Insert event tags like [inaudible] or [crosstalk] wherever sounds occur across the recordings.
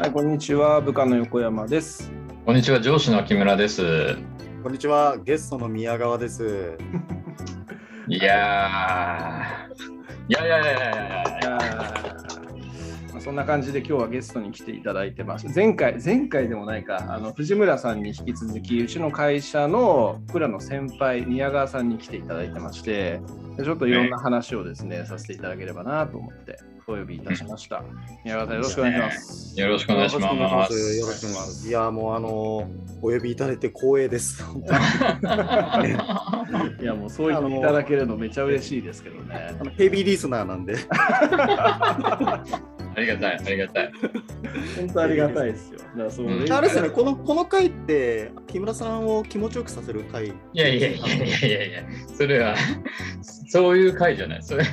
はい、こんにちは。部下の横山です。こんにちは、上司の木村です。こんにちは、ゲストの宮川です。いやー、いやいやいやいやいやいいややーまあそんな感じで今日はゲストに来ていただいてます。前回、前回でもないか、あの藤村さんに引き続き、うちの会社の僕らの先輩、宮川さんに来ていただいてまして、でちょっといろんな話をですね、させていただければなと思ってお呼びいたしました。宮川さん、よろしくお願いします。よろしくお願いします。よろしくお願いします。いや、もうあのお呼びいただいて光栄です。[laughs] いや、もうそう言っていただけるのめちゃ嬉しいですけどねあ。のヘビーリスナーなんで。[laughs] ありがたい、ありがたい。本当ありがたいですよ。だからそのうんあれですよね、このこの回って木村さんを気持ちよくさせる回？いやいやいやいやいやいや、それは、そういう回じゃない。それ、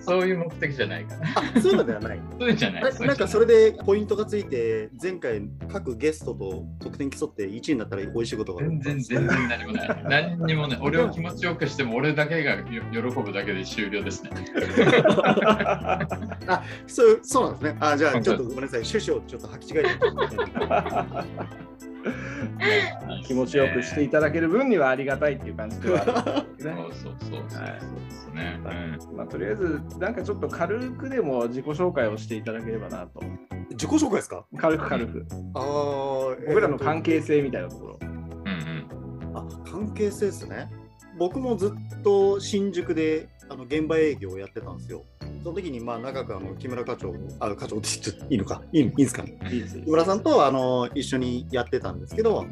そういう目的じゃないから。あ、そういうのではない。そういうんじゃない。なんかそれでポイントがついて、前回各ゲストと得点競って1位になったら美味しいことが全然全然何もない。何にもない。俺を気持ちよくしても、俺だけがよ喜ぶだけで終了ですね。[laughs] あそうそうなんですね。あじゃあちょっとごめんなさい、趣旨をちょっと履き違えて [laughs] 気持ちよくしていただける分にはありがたいっていう感じではあるんですね。そうそうそうそうそうですね。うんまあ、とりあえず、なんかちょっと軽くでも自己紹介をしていただければなと。自己紹介ですか？軽く軽く。ああ、僕らの関係性みたいなところ。うんうん。あ関係性ですね。僕もずっと新宿であの現場営業をやってたんですよ。その時にまあ長くあの木村課長、あ課長って言っていいのか、いいいいんですかね。いいですよ木村さんとあの一緒にやってたんですけど、はい。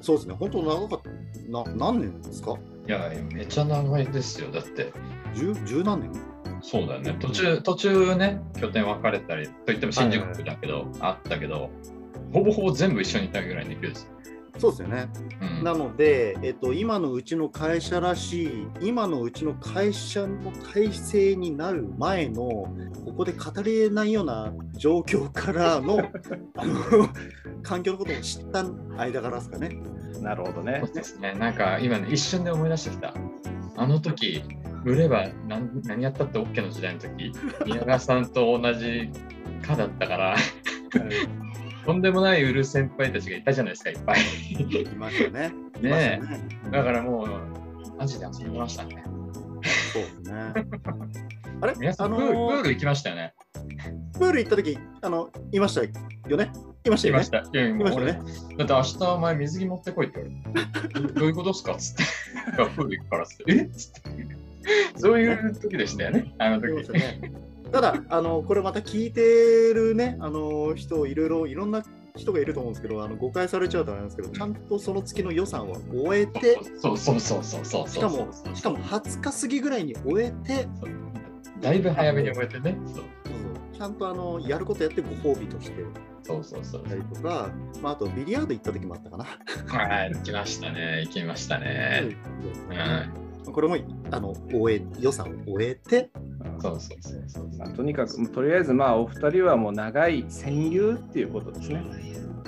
そうですね、本当長かった。な何年ですか？いや、めっちゃ長いですよ。だって、十十何年？そうだよね。途中、途中ね、拠点分かれたり、といっても新宿区だけど、あったけど、ほぼほぼ全部一緒にいたぐらいの勢いです。そうですよね。うん、なので、えっと、今のうちの会社らしい、今のうちの会社の体制になる前の、ここで語りえないような状況からの [laughs] あの環境のことを知った間柄ですかね。なるほどねそう。ですね。なんか今ね、一瞬で思い出してきた。あの時、売れば何何やったって OK の時代の時、宮川さんと同じ課だったから、とんでもない売る先輩たちがいたじゃないですか、いっぱい。いましたね。[laughs] ねね。だからもう、マジで遊びましたね。そうですね。[laughs] あれ？皆さん、あのプール行きましたよね。プール行った時あのいましたよね？いましたよね？いました。いやいました俺、ね？だって明日お前水着持ってこいって言われて。ど [laughs] どういうことっすかっつって。プール行くからっつって。えっ？つって。そういう時でしたよね。あの時ねただあの、これまた聞いてるね、あの人、いろいろいろんな人がいると思うんですけど、あの誤解されちゃうとあれなんですけど、ちゃんとその月の予算は終えて、そうそうそうそうそうしかも、しかも20日過ぎぐらいに終えて、だいぶ早めに覚えてね。そうちゃんとあのやることやってご褒美としてそうそうそうとか、まあ、あとビリヤード行った時もあったかな。はい、行きましたね。行きましたね。うん。これもあの終え予算を終えて、そうそうそうそう。まあ、とにかく、とりあえず、まあ、お二人はもう長い戦友っていうことですね。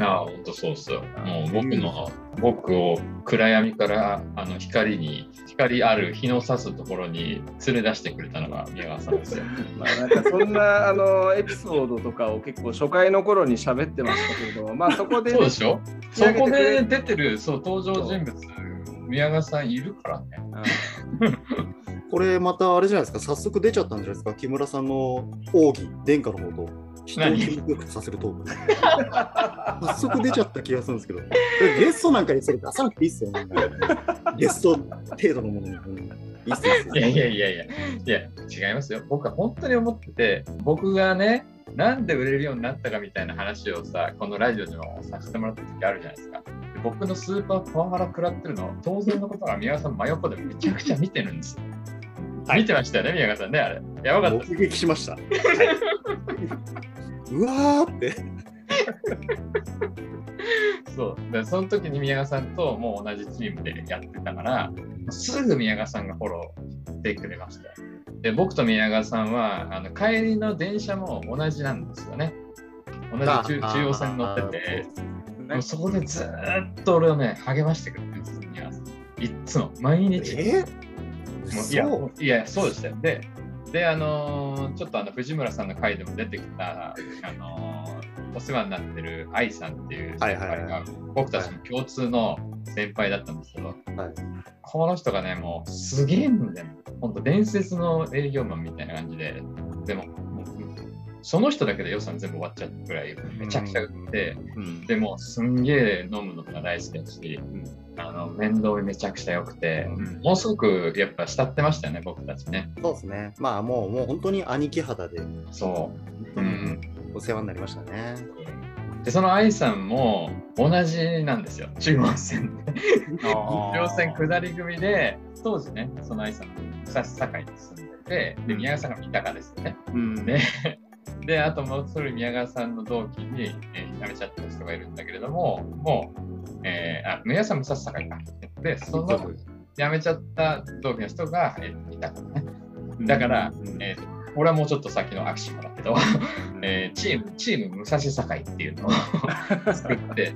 ああ、ほんとそうっすよ。もう僕の、僕を暗闇からあの光に、光ある日の差すところに連れ出してくれたのが宮川さんですよ。[laughs] まあ、なんかそんなあのエピソードとかを結構初回の頃に喋ってましたけれども、まあそこでね、そうでしょ？そこで出てるそう登場人物、宮川さんいるからね。これまたあれじゃないですか、早速出ちゃったんじゃないですか、木村さんの奥義、殿下のもと、人を何気持ちよくさせるトーク。[laughs] 早速出ちゃった気がするんですけど、ゲストなんかにそれ出さなくていいっすよ、ね、ゲスト程度のものに。うんいいやいやいやいや、いや、違いますよ。僕は本当に思ってて、僕がね、なんで売れるようになったかみたいな話をさ、このラジオでもさせてもらった時あるじゃないですか。で僕のスーパーパワハラ食らってるの、当然のことが宮川さん真横でめちゃくちゃ見てるんですよ。見てましたよね、宮川さんね、あれ。やばかった。目撃しました。うわーって。そう。で、その時に宮川さんともう同じチームでやってたから、すぐ宮川さんがフォローしてくれました。で、僕と宮川さんは、あの帰りの電車も同じなんですよね。同じ中中央線乗ってて、でもそこでずーっと俺をね、励ましてくれてるんですよ。いっつも、毎日。えもういやそういや、そうでしたよ。で、で、あのーちょっとあの藤村さんの回でも出てきた、あのーお世話になってる愛さんっていうはいはいはい先輩が僕たちの共通の先輩だったんですけど、はいこの人がね、もうすげえんだよ。本当伝説の営業マンみたいな感じで、でも、その人だけで予算全部終わっちゃうぐらいめちゃくちゃ売って、うんでもすんげえ飲むのが大好きだし、あの面倒見めちゃくちゃ良くて、うんものすごくやっぱ慕ってましたよね、僕たちね。そうですね。まあもう、もう本当に兄貴肌で、そう。うん、お世話になりましたね。で、その愛さんも同じなんですよ、中央線で。中央線下り組で、当時ね、その愛さん、草堺に住んでて、で、宮川さんが三鷹ですよね。うんで、で、あともう一人宮川さんの同期に、えー辞めちゃった人がいるんだけれども、もう、えーあ、宮川さんもさ堺か。で、その辞めちゃった同期の人が、えー、いたからね。だから、うんえー俺はもうちょっと先のアクションだけど、[laughs] えーチーム、チーム武蔵堺っていうのを [laughs] 作って、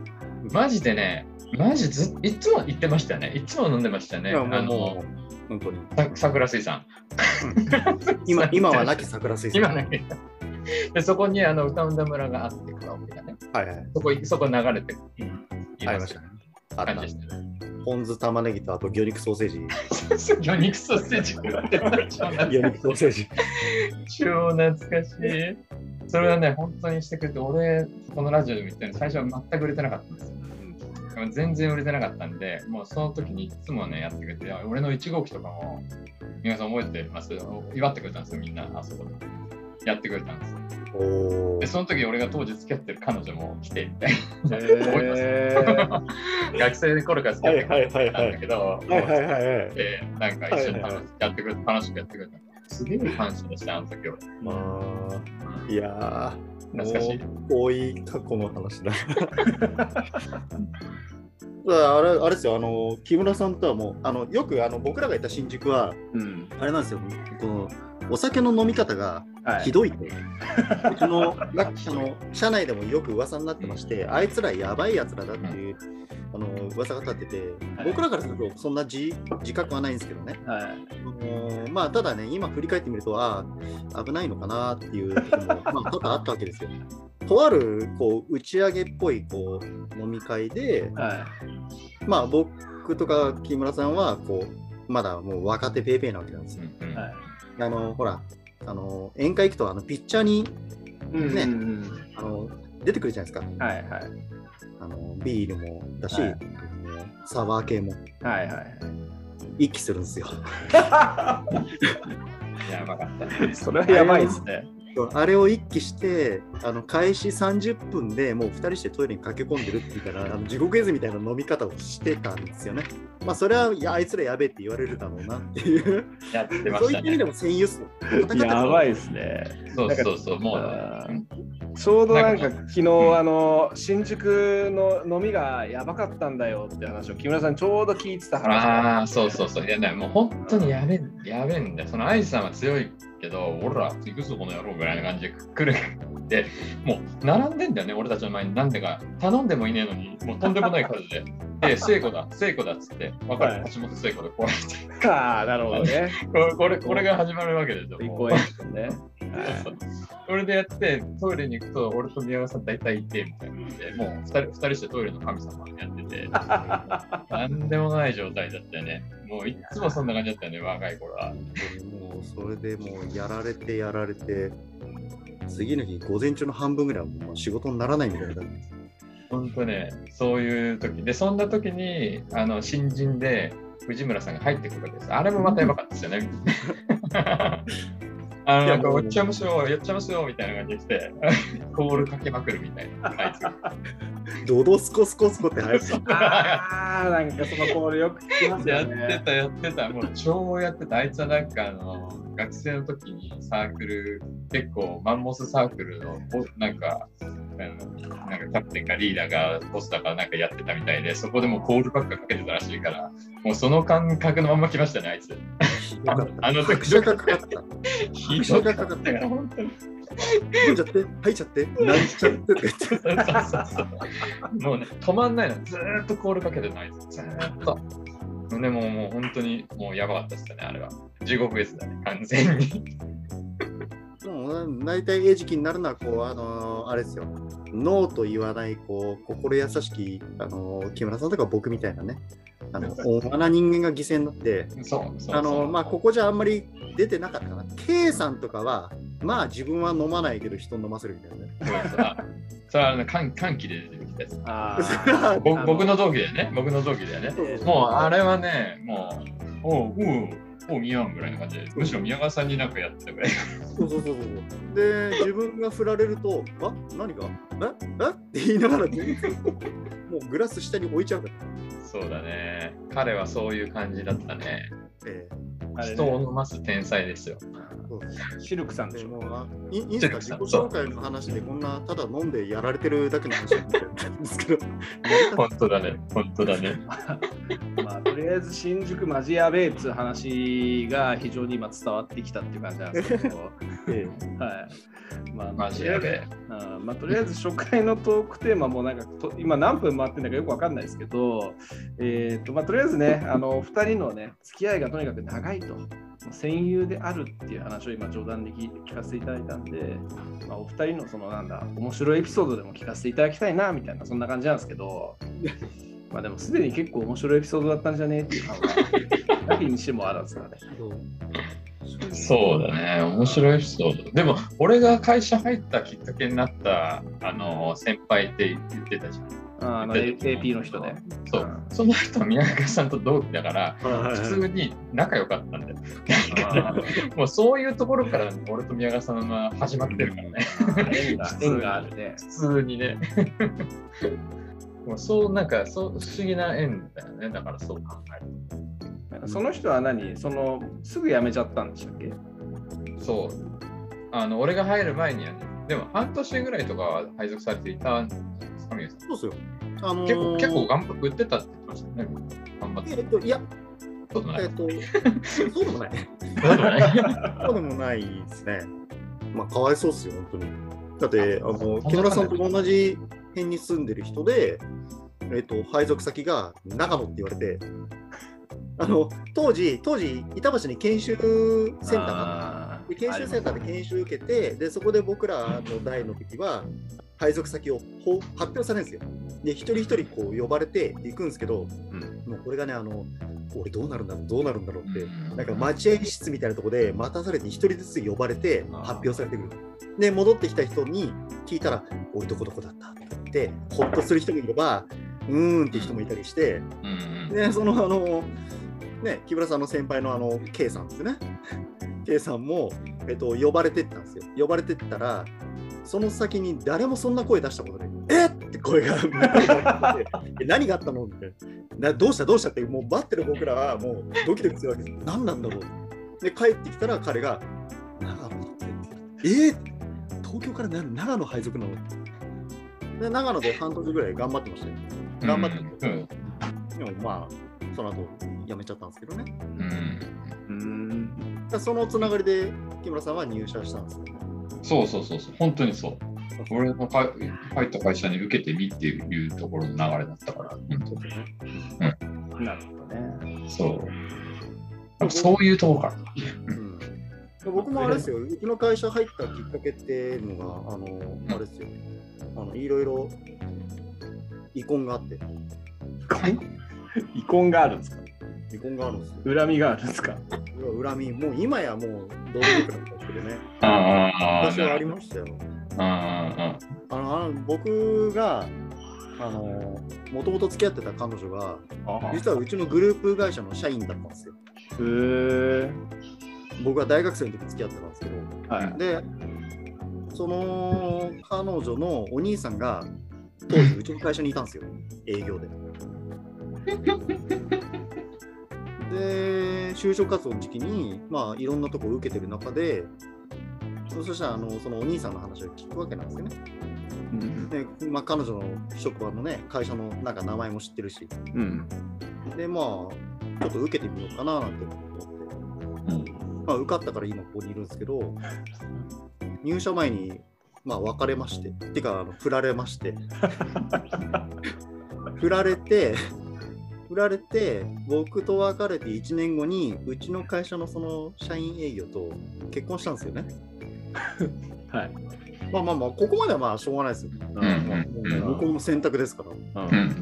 マジでね、マジずいつも言ってましたよね。いつも飲んでましたよね。あの本当に。さ桜水産。今今はなき桜水産。今ね。で、そこにあの歌うんだ村があって、カラオケがね。はいはい。そこそこ流れて、ありましたね。あしたね。ポン酢玉ねぎとあと魚肉ソーセージ。[laughs] 魚肉ソーセージ魚肉ソーセージ。超懐かしい。それはね、本当にしてくれて、俺、このラジオでも言ったように、最初は全く売れてなかったんですよ。でも全然売れてなかったんで、もうその時にいつもね、やってくれて、俺の1号機とかも、皆さん覚えてます？祝ってくれたんですよ、みんな、あそこで。やってくれたんですよ。おで、その時俺が当時付き合ってる彼女も来てみたいへーな。[laughs] 学生の頃から付き合ってくれてたんだけど、はいはいはいはい。で、なんか一緒にはいはいやってくれて、楽しくやってくれた。すげえ感謝でした、あの時は。まあ、いやー、懐かしい。もう遠い過去の話だ。[laughs] あれあれですよ、あの木村さんとはもう、あのよくあの僕らがいた新宿は、うんあれなんですよ、このお酒の飲み方がはいひどいと。[laughs] うちのの社内でもよく噂になってまして、あいつらやばいやつらだっていう、あの噂が立ってて、はい僕らからするとそんな自自覚はないんですけどね。はいあのまあ、ただね、今振り返ってみると、ああ、危ないのかなっていうことも、まあ、[laughs] 多々あったわけですよ。とあるこう打ち上げっぽいこう飲み会で、はまあ、僕とか木村さんはこうまだもう若手ペーペーなわけなんですよ。はいあのほらあの宴会行くとあのピッチャーにねうんうんあの出てくるじゃないですか。はいはいあのビールもだし、はいサワー系もはいはい一気するんですよ。[laughs] やばかったね。それはやばいですね。あれを一気して、あの開始30分でもう2人してトイレに駆け込んでるっていうから、あの地獄絵図みたいな飲み方をしてたんですよね。まあ、それはいやあいつらやべえって言われるだろうなっていう、やってましたねそういう意味で。も戦友っすよ。やばいですね。そうそうそう、もう。ちょうどなんかなんか昨日、うんあの新宿の飲みがやばかったんだよって話を木村さんちょうど聞いてた話ああ、そうそうそう。いやね、もう本当にやべえ、やべえんだよ。その愛さんは強いけど、俺ら、行くぞこの野郎ぐらいな感じで来る。で、もう並んでんだよね、俺たちの前に。なんでか、頼んでもいねえのに、もうとんでもない数で。で、聖子だ、聖子だっつって、わかる、はい橋本聖子でこうやってああなるほどね。こ [laughs] れこれ、が始まるわけですよ。ね。そうそれでやって、トイレに行くと、俺と宮川さん大体いて、みたいなので、もう二人二人してトイレの神様やってて、[laughs] なんでもない状態だったよね。もういっつもそんな感じだったよね、若い頃は。もうそれでもうやられてやられて、次の日、午前中の半分ぐらいはもう仕事にならないみたいな。本当ね、そういう時で、そんな時に、あの、新人で藤村さんが入ってくるわけです。あれもまたやばかったですよね。[laughs] あの、なんか、いやもうやっちゃいますよ、やっちゃいますよ、みたいな感じで来て、[laughs] コールかけまくるみたいな、あいつが。ドドスコスコスコって入った。[laughs] ああなんかそのコールよく聞きますやって。た、やってた。もう超やってた。あいつはなんかあの、学生の時にサークル、結構マンモスサークルの、おなんか、あのなんかキャプテンかリーダーがボスだからなんかやってたみたいで、そこでもうコールばっかかけてたらしいから、もうその感覚のまんま来ましたね、あいつ。ああの時がかかった。がかかったから、本当に。飲んじゃって、吐いちゃって、なんちゃってとか言って。そうそうそうもうね、止まんないの。ずーっとコールかけてるの、あいつ。ずーっと。でももう本当にもうやばかったですね、あれは。地獄ですだね、完全に。もう大体餌食になるのはこう、あのーあれですよ。ノーと言わないこう心優しきあの木村さんとか僕みたいなね。あの大間な人間が犠牲になってあのまあここじゃあんまり出てなかったかな。K さんとかはまあ自分は飲まないけど人飲ませるみたいなね。そうそう。あそれはあの歓歓喜で出てきたやつ僕の同期だよね。僕の同期だよね。もうあれはねもうおうおうおう見やんぐらいな感じでむしろ宮川さんになんかやってたぐらい。そうそうそうそうで [laughs] 自分が振られると「あ？何が？え？え？って言いながらもうグラス下に置いちゃうから、そうだね。彼はそういう感じだったねえあれね。人を飲ます天才ですよえシルクさんでしょ。いいいんですか？自己紹介の話でこんなただ飲んでやられてるだけの話なんですけど。[laughs] 本当だね。本当だね。[laughs] まあ、とりあえず新宿マジやべえっつう話が非常に今伝わってきたっていう感じなんですけど、[laughs] えはい。まあ、マジやべえうん。まあ、とりあえず初回のトークテーマもなんかと今何分回ってるのかよくわかんないですけど、えーとまあ、とりあえずね、あの2人のね、付き合いがとにかく長いと、戦友であるっていう話を今冗談で聞かせていただいたんで、まあ、お二人のそのなんだ、面白いエピソードでも聞かせていただきたいなみたいな、そんな感じなんですけど、まあでもすでに結構面白いエピソードだったんじゃねえっていう感が、なきにしてもあらずだね。そうだね。面白いエピソード。でも俺が会社入ったきっかけになったあの先輩って言ってたじゃん。ああの AP の人ね。そう。うん。その人は宮川さんと同期だからえ普通に仲良かったんだよ。あ [laughs] もうそういうところから俺と宮川さんは始まってるからね。ー [laughs] 縁があるね。普通にね。[laughs] もうそうなんかそう不思議な縁だよね。だからそう考えるその人は何？そのすぐ辞めちゃったんでしたっけ？とそう。あの俺が入る前にはねでも半年ぐらいとかは配属されていたそうっすよ。あのー結構結構頑張って売ってたって言ってましたね頑張ってえっと、いや、そうでもないえっと、[laughs] そうでもない。そうでもないですね。まあ、かわいそうっすよ、本当に。だって、あの、木村さんと同じ辺に住んでる人で、えっと、配属先が長野って言われて、あの、当時、当時、板橋に研修センターがあってあで研修センターで研修受けて、でそこで僕らの代の時は、配属先をほ発表されるんですよ。で、一人一人こう呼ばれて行くんですけど、うんもうこれがね、あの、俺どうなるんだろう、どうなるんだろうって、うんなんか待合室みたいなところで待たされて一人ずつ呼ばれて発表されてくる。で、戻ってきた人に聞いたら、俺どこどこだったって言って、ほっとする人もいれば、うーんって人もいたりして、うんうんね、そのあの、ね、木村さんの先輩のあの K さんですね。K さんも、えっと、呼ばれてったんですよ。呼ばれてったら、その先に誰もそんな声出したことない。え？っって声が [laughs] 何があったの？ってな。どうした？どうした？って、もう待ってる僕らはもうドキドキするわけです。何なんだろう？で、帰ってきたら彼が、長野だって。え？ー東京からな長野配属なの？で長野で半年ぐらい頑張ってましたよ。頑張ってて、うんでもまあ、その後辞めちゃったんですけどね。うんうんそのつながりで木村さんは入社したんですよね。そうそうそうそう、本当にそう。俺のか入った会社に受けてみっていうところの流れだったから、本そうですね。なるほどね。当そう。そういうところか。ら。うん。僕もあれですよ、うちの会社入ったきっかけっていうのが、あの、あれですよ、あのいろいろ遺恨があって、遺恨があるんですか？遺恨があるんですよ。恨みがあるんですか？恨み、もう今やもうどうでもよくなったんですけどね、ああ、昔はありましたよ。ああのあの僕が、あの、もともと付き合ってた彼女が、実はうちのグループ会社の社員だったんですよ。へー僕は大学生の時付き合ってたんですけど、はい。で、その彼女のお兄さんが当時うちの会社にいたんですよ、営業で。[laughs] で、就職活動の時期に、まあ、いろんなとこ受けてる中で、そしたらあのそのお兄さんの話を聞くわけなんですよね。うんで、まあ、彼女の職場のね、会社のなんか名前も知ってるし、うんで、まあ、ちょっと受けてみようかななんて思って。あ、うん。まあ、受かったから今ここにいるんですけど、入社前に、まあ、別れまして、てか、あの振られまして、[laughs] 振られて、振られて、僕と別れて1年後に、うちの会社のその社員営業と結婚したんですよね。[laughs] はい。まあまあまあ、ここまではまあしょうがないですよ。ううんもうね向こうの選択ですから。うんうんうん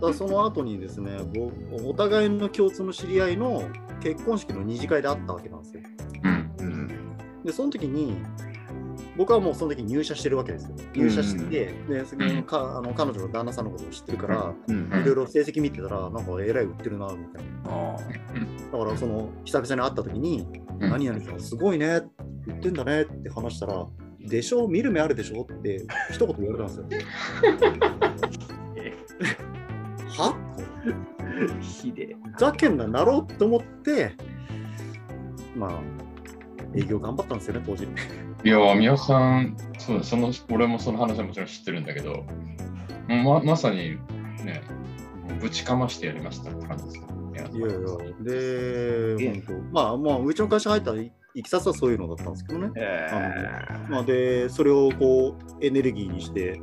ただその後にですね、ぼお互いの共通の知り合いの結婚式の二次会で会ったわけなんですよ。うんうんで、その時に、僕はもうその時入社してるわけですよ。入社して、でそのか [laughs] あの彼女の旦那さんのことを知ってるから、うん。いろいろ成績見てたら、なんかえらい売ってるな、みたいな。あだから、その久々に会った時に、うん。何々さん、すごいね、売ってんだねって話したら、でしょ、見る目あるでしょって一言言われたんですよ。[laughs] は？ーひでざけんな、なろうと思って、まあ、営業頑張ったんですよね、当時。いや、宮さん、そうだその俺もその話はもちろん知ってるんだけど、ままさにね、ぶちかましてやりましたって感じですいやいや、で、本当まあまあ、うちの会社入ったいいきさつはそういうのだったんですけどね。えまあ、で、それをこう、エネルギーにして、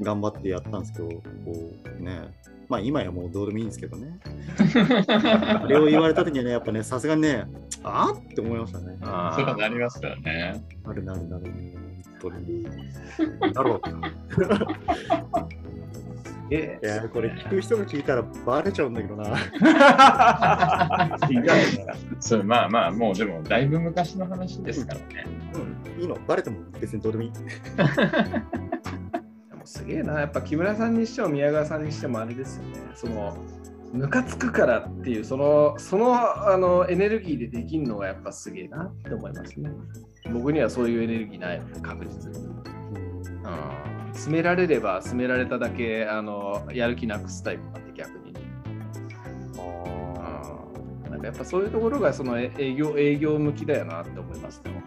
頑張ってやったんですけど、こうね、まあ今やもうどうでもいいんですけどね。[laughs] あれを言われた時にはね、やっぱね、さすがにね、あーって思いましたね。あそれはなりますよね。なるなるなる。本当に。なるほど。[laughs] えいや、これ聞く人が聞いたらバレちゃうんだけどな。[laughs] そうまあまあ、もうでもだいぶ昔の話ですからね。うん、いいの、バレても別にどうでもいい。すげえな、やっぱ木村さんにしても宮川さんにしてもあれですよね。そのムカつくからっていうそのそのあのエネルギーでできるのがやっぱすげえなって思いますね。僕にはそういうエネルギーない確実に。うん詰められれば詰められただけあのやる気なくすタイプなんで逆に。なんかやっぱそういうところがそのえ営業営業向きだよなって思いますね。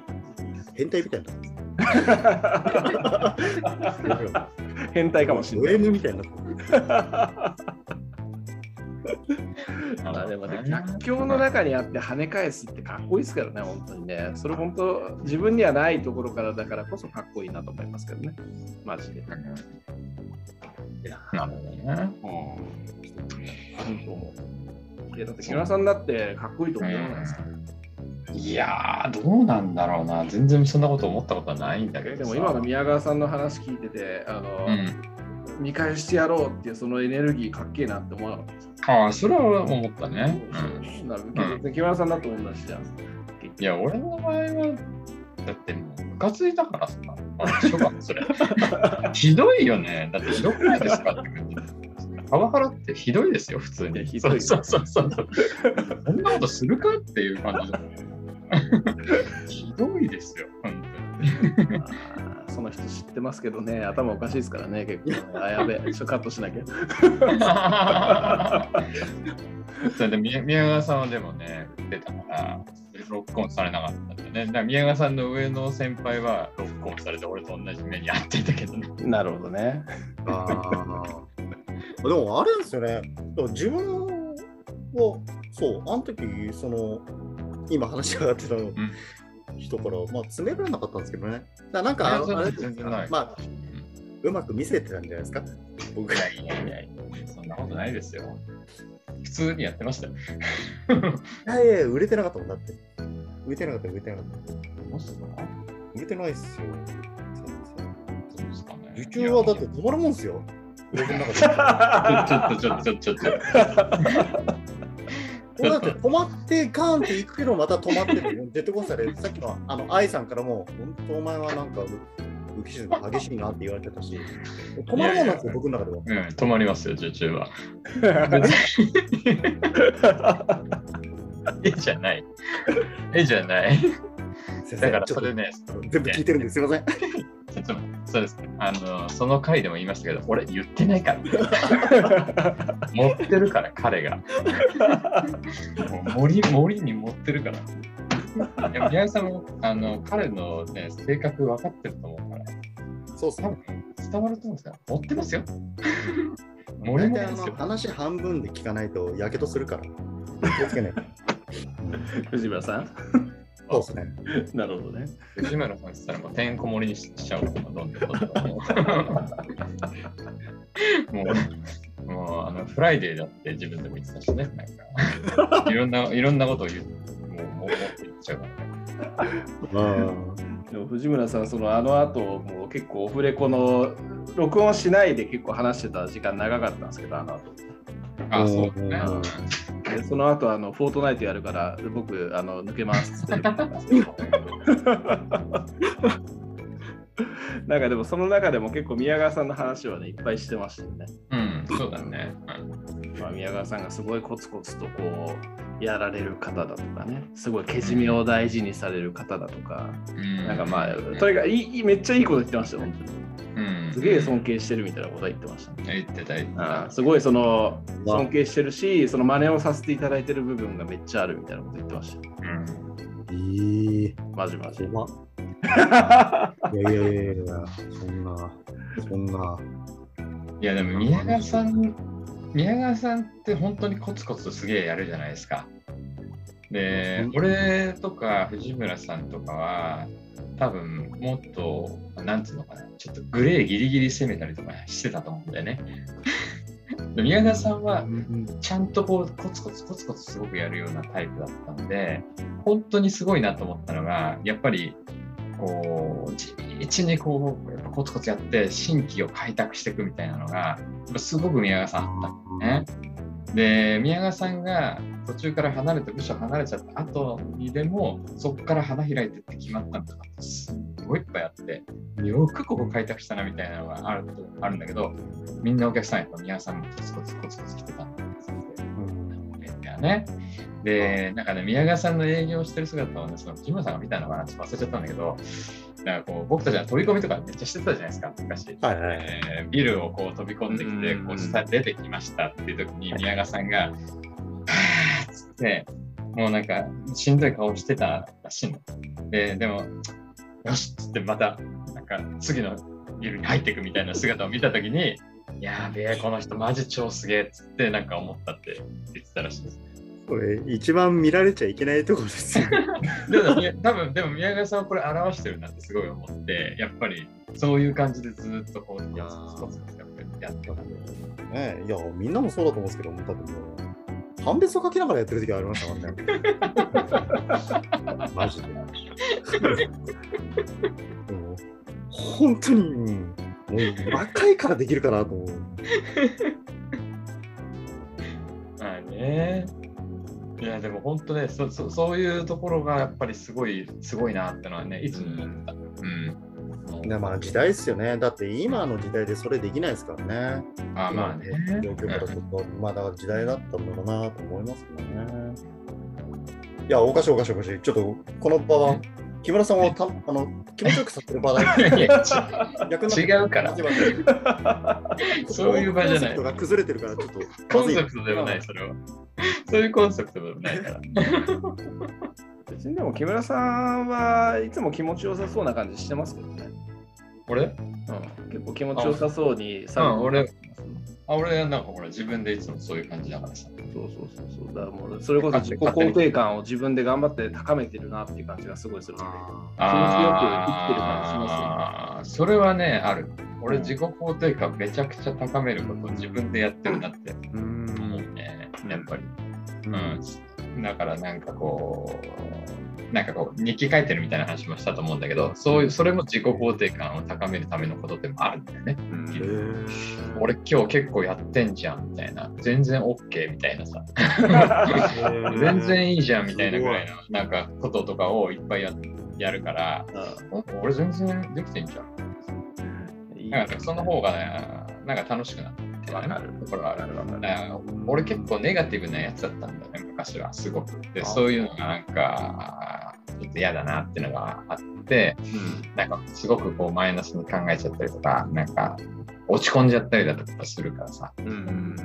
変態みたいな。[laughs] 変態かもしれドない。M みたいな。まあでもね、逆境の中にあって跳ね返すってかっこいいですからね、本当にね。それ本当、自分にはないところからだからこそかっこいいなと思いますけどね。マジで。いやなるほどね。うん。いやだって木村さんだってかっこいいと思うじゃないですか。いやー、どうなんだろうな。全然そんなこと思ったことはないんだけどさ。でも今の宮川さんの話聞いてて、あの、うん、見返してやろうっていうそのエネルギーかっけえなって思わなかったああ、それは思ったね。うんな別に木村さんだと同じじゃん。いや、俺の場合は、だってもう、ムカついたからさ。あ、しょかそれ。[laughs] ひどいよね。だってひどくないですかって感じ。パワハラってひどいですよ、普通に。ひどいよそうそうそうそう。こんなことするかっていう感じだ。[laughs] ひどいですよ、本当に。その人知ってますけどね、頭おかしいですからね、結構、ね。あ、やべえ、ちょっとカットしなきゃ。[laughs] それで宮宮川さんはでもね、出たから、ロックオンされなかったんだよね。だから宮川さんの上の先輩はロックオンされて、俺と同じ目に遭ってたけどね。なるほどね。あーでもあれですよね。自分は、そう、あの時、その、今話が上がってたの、人から、まあ、詰められなかったんですけどね。だからなんか、あれ全然ないまあ、うまく見せてたんじゃないですか？僕いやいやいやいや、そんなことないですよ。普通にやってましたよ。いやいや、売れてなかったもんだって。売れてなかった、売れてなかった。マジか？売れてないっすよ。そうですかね。受注はだって止まるもんっすよ。ちょっとちょっとちょっとちょっと。これだって止まってガーンって行くけどまた止まってるジェットコースターでさっきのあの愛さんからも本当お前はなんか浮き沈みが激しいなって言われてたし止まるもんなんですよ僕の中では。うん、止まりますよ、受注は。[laughs] [laughs] えじゃない。えじゃない。先だからちょっとそれね、全部聞いてるんですすいません。ちょっとそうですね。あの、その回でも言いましたけど、俺言ってないから。持ってるから、彼が。もう森森に持ってるから。でも宮井さんもあの彼の、ね、性格分かってると思うから、そうっすね。多分伝わると思うんですから、持ってますよ。[laughs] 森大体あのもですよ。話半分で聞かないとやけどするから。気をつけないと。藤村さんそうですね。[laughs] なるほどね。藤村さんって言ったらもうてんこ盛りにしちゃうのどんどんどんどん。[laughs] もう、もうあのフライデーだって自分でも言ってたしね、なんかいろんないろんなことを言うもうもう持って言っちゃうからね。うんでも藤村さん、そのあの後もう結構オフレコの録音しないで結構話してた時間長かったんですけど、あの後。あ、そうだね。でその後あのフォートナイトやるから僕あの抜けますって [laughs] なんかでもその中でも結構宮川さんの話はねいっぱいしてましたよね。うん、そうだね。まあ、宮川さんがすごいコツコツとこうやられる方だとかねすごいけじめを大事にされる方だとか、うん、なんかまあとにかくいいめっちゃいいこと言ってましたよ本当に。うん、すげえ尊敬してるみたいなことは言ってましたね。言ってた言ってすごいその尊敬してるし、その真似をさせていただいてる部分がめっちゃあるみたいなこと言ってました。うんえー、マジマジ。怖っ [laughs] いやいやいやいや、そんな、そんな。いやでも宮川さん、宮川さんって本当にコツコツすげえやるじゃないですか。で、俺とか藤村さんとかは、多分もっと、なんつうのかな、ちょっとグレーギリギリ攻めたりとかしてたと思うんだよね。[laughs] で宮川さんはちゃんとこうコツコツコツコツすごくやるようなタイプだったので、本当にすごいなと思ったのが、やっぱりこう地道にこうやっぱコツコツやって新規を開拓していくみたいなのが、やっぱすごく宮川さんあったんだよね。で、宮川さんが途中から離れて、部署離れちゃった後にでも、そこから花開いてって決まったのとかすごいいっぱいあって、よくここ開拓したなみたいなのがあるあるんだけど、みんなお客さんやっぱ宮川さんもコツコツコツコツ来てたんだよね。で、なんかね、宮川さんの営業してる姿をね、その木村さんが見たのかな、ちょっと忘れちゃったんだけど、なんかこう僕たちは飛び込みとかめっちゃしてたじゃないですか、昔。はいはいえービルをこう飛び込んできて、うんこう下出てきましたっていう時に宮川さんが、はぁーっつって、もうなんかしんどい顔してたらしいの。で、でも、よしっつってまた、なんか次のビルに入っていくみたいな姿を見た時に、やべえ、この人マジ超すげえっつってなんか思ったって言ってたらしいです。これ、一番見られちゃいけないところですよ。[laughs] でも多分でも宮川さんはこれ表してるなってすごい思って、やっぱりそういう感じでずっとこう、やってたんで。ね、いや、みんなもそうだと思うんですけど、多分もう、判別を書きながらやってる時ありましたからね。[laughs] マジで。もう本当に、うん、もう若いからできるかなと思う。[laughs] まあね。いや、でも本当ねそそ、そういうところがやっぱりすごい、すごいなってのはね、いつも思った。うん。ねまあ時代ですよね。だって今の時代でそれできないですからね。あまあね。状況からちょっと、まあだから時代だったんだろうなと思いますけどね。いや、おかしいおかしいおかしい。ちょっとこの場は、木村さんをたあの気持ちよくさせる場だ。[laughs] 逆に違うから [laughs] そういう場じゃないコンセプトが崩れてるから、ちょっと。コンセプトではない、それは。そういうコンセプトではないから。[laughs] 別にでも木村さんはいつも気持ちよさそうな感じしてますけどね。俺？うん、結構気持ちよさそうにさうん俺あ俺なんかほら自分でいつもそういう感じだからさ。そうそうそうそう。だからもうそれこそ自己肯定感を自分で頑張って高めてるなっていう感じがすごいするので。気持ちよく生きてる感じしますよね。それはね、ある。俺うん自己肯定感めちゃくちゃ高めることを自分でやってるなってうん思うね、やっぱり。うん。だからなんかこう、なんかこう日記書いてるみたいな話もしたと思うんだけど、そういう、それも自己肯定感を高めるためのことでもあるんだよね。俺今日結構やってんじゃんみたいな、全然 OK みたいなさ、全然いいじゃんみたいなぐらいのなんかこととかをいっぱいややるから、お俺全然できてんじゃん。なんかその方がね、なんか楽しくなってるわかるところはある。わかるわかるだから俺結構ネガティブなやつだったんだよね、昔はすごく。で、あそういうのがなんか、ちょっと嫌だなっていうのがあって、なんかすごくこうマイナスに考えちゃったりとか、なんか落ち込んじゃったりだとかするからさ。うん。うん。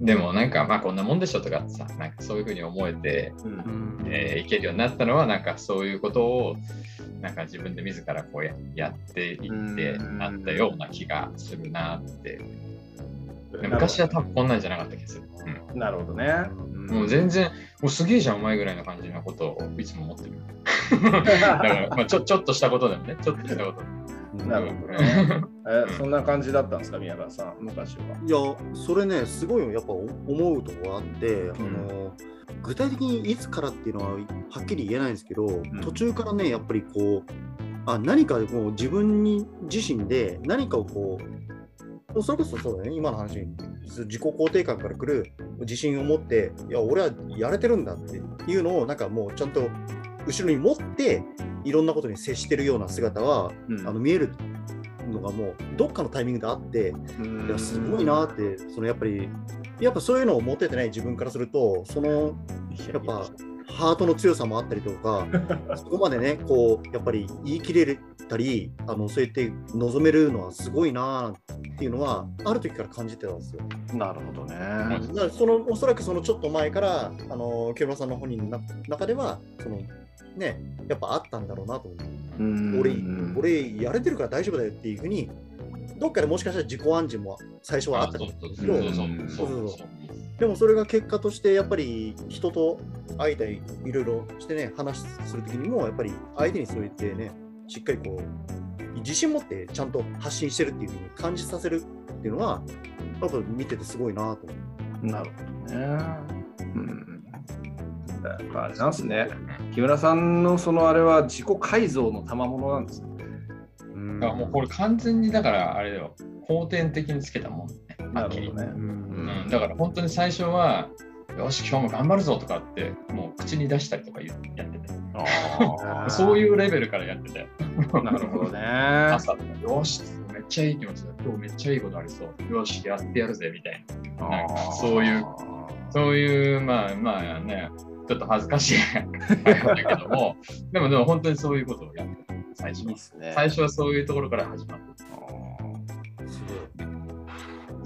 でもなんかまあこんなもんでしょとかってさ、なんかそういうふうに思えて、うん。うん。えーいけるようになったのは、なんかそういうことをなんか自分で自らこうややっていってうんなったような気がするなって。で昔は多分こんなんじゃなかった気がする。うんなるほどね。もう全然、もうすげえじゃん、お前ぐらいの感じのことをいつも思ってる。[laughs] だから、まあ、ちょちょっとしたことでもね、ちょっとしたことでも。なるほどね。えそんな感じだったんですか、宮川さん、昔は。いや、それね、すごいやっぱ思うところがあって、あの具体的にいつからっていうのははっきり言えないんですけど、ん途中からね、やっぱりこう、あ何かこう自分に自身で何かをこう、それこそそうだね、今の話、自己肯定感からくる自信を持って、いや、俺はやれてるんだっていうのを、なんかもうちゃんと後ろに持って、いろんなことに接してるような姿は、うんあの見えるのがもう、どっかのタイミングであって、うんいやすごいなって、そのやっぱり、やっぱそういうのを持っててない自分からすると、そのやっぱハートの強さもあったりとか、[laughs] そこまでね、こうやっぱり言い切れたり、あのそうやって望めるのはすごいなっていうのは、ある時から感じてたんですよ。なるほどね。んだからそのおそらくそのちょっと前から、あの木村さんの本人の中では、そのね、やっぱあったんだろうなと思。うん俺、俺やれてるから大丈夫だよっていうふうに、どっかでもしかしたら自己暗示も最初はあったかもしれないけど、でもそれが結果としてやっぱり人と会いたいいろいろしてね話するときにもやっぱり相手にそう言ってねしっかりこう自信持ってちゃんと発信してるっていうふうに感じさせるっていうのはやっぱ見ててすごいなと思ってなるほどね。うん。やっぱあれなんですね。木村さんのそのあれは自己改造の賜物なんですね。うん。だからもうこれ完全にだからあれだよ、後天的につけたもんね。はっきり。なるほどね。うん。うん、だから本当に最初は、よし、今日も頑張るぞとかって、もう口に出したりとかやってて、[laughs] そういうレベルからやってて、なるほどね。[laughs] 朝とか、よし、めっちゃいい気持ちだ、今日めっちゃいいことありそう、よし、やってやるぜみたいな、なんかそういうそういう、まあまあね、ちょっと恥ずかしい。けども、でもでも本当にそういうことをやってた、最初は。いいね。最初はそういうところから始まって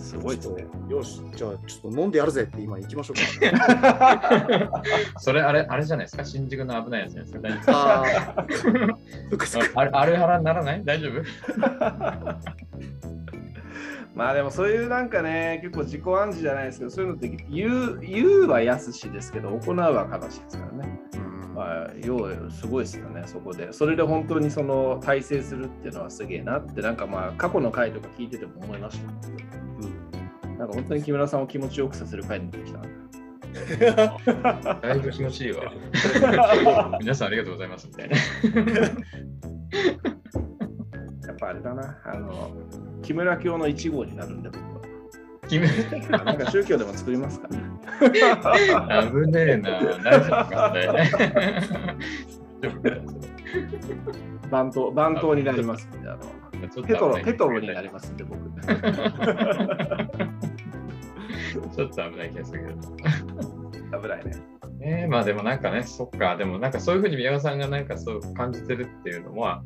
すすごいですね。ごいよしじゃあちょっと飲んでやるぜって今行きましょうか。[laughs] それあれ、あれじゃないですか、新宿の危ないやつじゃないですか？大丈夫あれあれ腹にならない大丈夫まあでもそういうなんかね、結構自己暗示じゃないですけど、そういうのって言う言うはやすしですけど、行うは正しいですからね。まあ、要はすごいですよね、そこで。それで本当にその体制するっていうのはすげえなって、なんかまあ過去の回とか聞いてても思いました。なんか本当に木村さんを気持ちよくさせる回に出てきたな。だいぶ気持ちいいわ。[laughs] 皆さんありがとうございますみたいな。ぱあれだな、あの、木村教の1号になるんで、僕決めは。なんか宗教でも作りますかね。危ねえな。大丈夫かね。番頭番頭になりますんで、あのペトロペトロになりますんで、僕。[laughs] ちょっと危ない気がするけど。危ないね。えー、まあでもなんかね、そっか、でもなんかそういうふうに宮川さんがなんかそう感じてるっていうのは、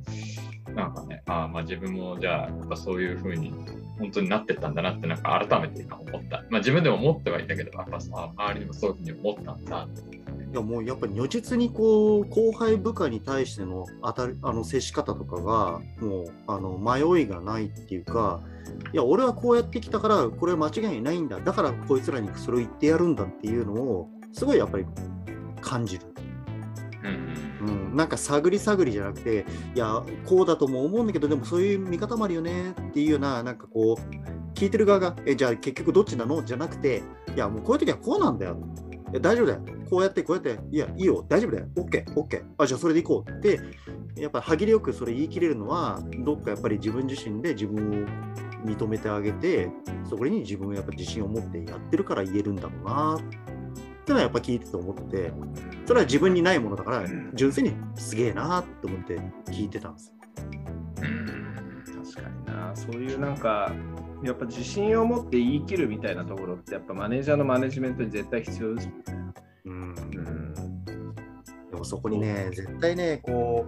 なんかね、ああまあ自分もじゃあ、やっぱそういうふうに本当になってったんだなって、なんか改めて今思った。まあ自分でも思ってはいたけど、やっぱさ、周りにもそういうふうに思ったんだ。いやもうやっぱり如実にこう後輩部下に対しての当たりあの接し方とかがもうあの迷いがないっていうかいや俺はこうやってきたからこれは間違いないんだだからこいつらにそれを言ってやるんだっていうのをすごいやっぱり感じる、うん、なんか探り探りじゃなくていやこうだとも思うんだけどでもそういう見方もあるよねっていうようななんかこう聞いてる側がえじゃあ結局どっちなの？じゃなくていやもうこういう時はこうなんだよ。いや大丈夫だよ。こうやってこうやって、いや、いいよ、大丈夫だよ。OK、OK。あ、じゃあそれでいこう。って、やっぱり歯切れよくそれ言い切れるのは、どっかやっぱり自分自身で自分を認めてあげて、そこに自分をやっぱ自信を持ってやってるから言えるんだろうなってのはやっぱ聞いてて思って、それは自分にないものだから、純粋にすげえなって思って聞いてたんです。うん確かにな、そういうなんか、やっぱ自信を持って言い切るみたいなところって、やっぱマネージャーのマネジメントに絶対必要ですもんね。うんうんでもそこにね、絶対ね、こ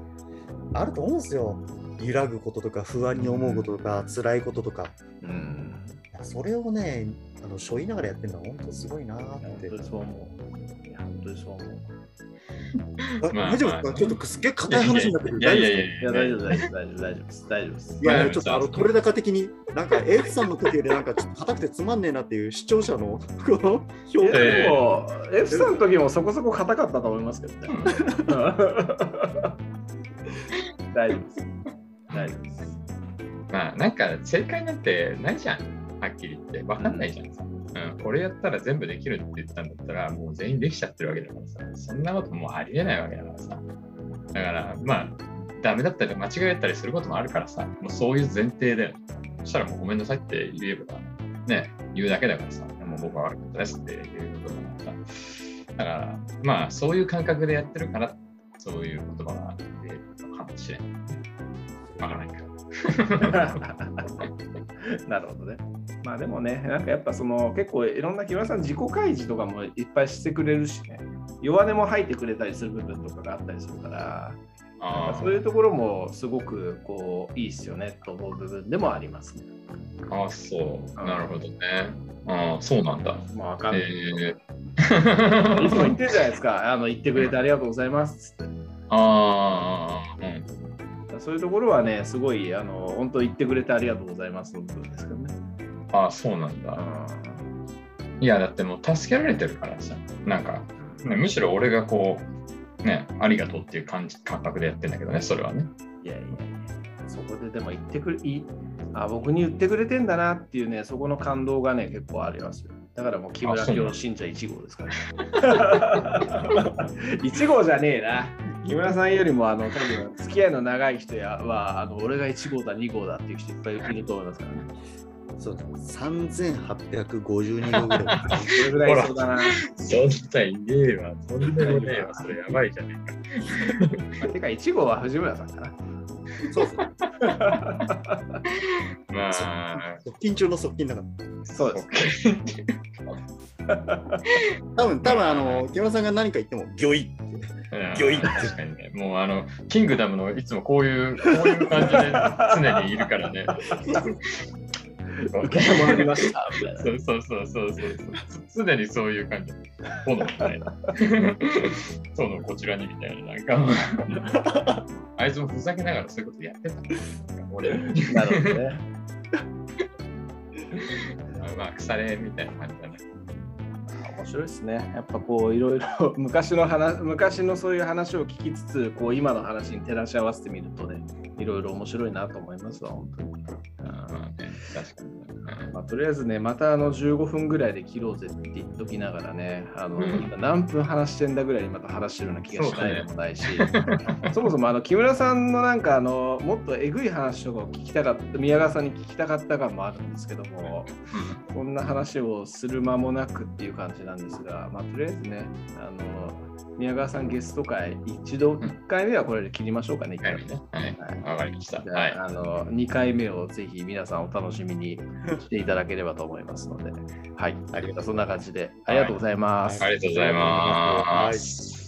う、あると思うんですよ。揺らぐこととか、不安に思うこととか、辛いこととか。うん。それをね、あの、背負いながらやってるのは本当すごいなって当。にそう思う。いや、本当にそう思う。大丈夫ですかちょっとすっげえ硬い話になってる。いやいやいや大丈夫いや、大丈夫、大丈夫、大丈夫、大丈夫です。大丈夫です。いやちょっとあの、取れ高的に、なんか F さんの時よりなんかちょっと硬くてつまんねえなっていう視聴者のこの表いや現。でも、F さんの時もそこそこ硬かったと思いますけどね。[laughs] 大丈夫です。大丈夫です。まあなんか正解なんてないじゃん。はっきり言って。わかんないじゃんさ。うん、これやったら全部できるって言ったんだったら、もう全員できちゃってるわけだからさ。そんなこともうありえないわけだからさ。だから、まあ、ダメだったり間違えたりすることもあるからさ、もうそういう前提で、そしたらもうごめんなさいって言えば、ね、言うだけだからさ、もう僕は悪かったですっていうことだからさ。だから、まあ、そういう感覚でやってるから、そういう言葉が出るのかもしれない。わからないけど。[laughs] [laughs] なるほどね。まあでもね、なんかやっぱその結構いろんな木村さん自己開示とかもいっぱいしてくれるしね、弱音も吐いてくれたりする部分とかがあったりするから、なんかそういうところもすごくこういいっすよねと思う部分でもありますね。ああ、そう。なるほどね。ああ、そうなんだ。まあわかんない。え [laughs] いつも言ってるじゃないですか、あの言ってくれてありがとうございますっつって。ああ、うん。そういうところはね、すごいあの本当言ってくれてありがとうございますの部分ですけどね。ああ、そうなんだ。いや、だってもう助けられてるからさ。なんか、ねむしろ俺がこう、ね、ありがとうっていう感じ感覚でやってんだけどね、それはね。いやいやいや、そこででも言ってくれ、いいあ僕に言ってくれてんだなっていうね、そこの感動がね、結構ありますよ。だからもう木村教信者1号ですから。[laughs] 1号じゃねえな。木村さんよりもあの多分付き合いの長い人やはあの俺が1号だ2号だっていう人いっぱいいると思いますからね。そうだ3852度ぐらい。[laughs] それぐらいそうだな。そんないねえわ。とんでもねえわ。それやばいじゃねまあてか1号は藤村さんかな。そうそう。えか。まあ、側近中の側近だから。そうです。多分、多分あの、木村さんが何か言っても、ギョイって。ギョイ確かにね。もうあの、キングダムのいつもこういう、こういう感じで常にいるからね。[laughs] 受けてもらいました。みたいなそうそうそうそうそうそう。常にそういう感じ。炎みたいな。[laughs] 炎こちらにみたいな。なんか、あいつもふざけながらそういうことやってた。俺、なるほどね。まあ、腐れみたいな感じだね。面白いですね。やっぱこういろいろ昔の話昔のそういう話を聞きつつこう今の話に照らし合わせてみるとねいろいろ面白いなと思いますわ本当に。まあね、確かに。ね。まあ、とりあえずねまたあの15分ぐらいで切ろうぜって言っときながらねあの、うん。今何分話してんだぐらいにまた話してるような気がしないでもないしそ, [laughs] もそもあの木村さんのなんかあのもっとえぐい話とかを聞きたかった宮川さんに聞きたかった感もあるんですけども。こんな話をする間もなくっていう感じなんですが、まあ、とりあえずね、あの宮川さんゲスト会、一度、ん1回目はこれで切りましょうかね、1回目ね。はい、わかりました。じゃあ、はい。あの2回目をぜひ皆さんお楽しみにしていただければと思いますので、はい、ありがとうそんな感じで、ありがとうございます。ありがとうございます。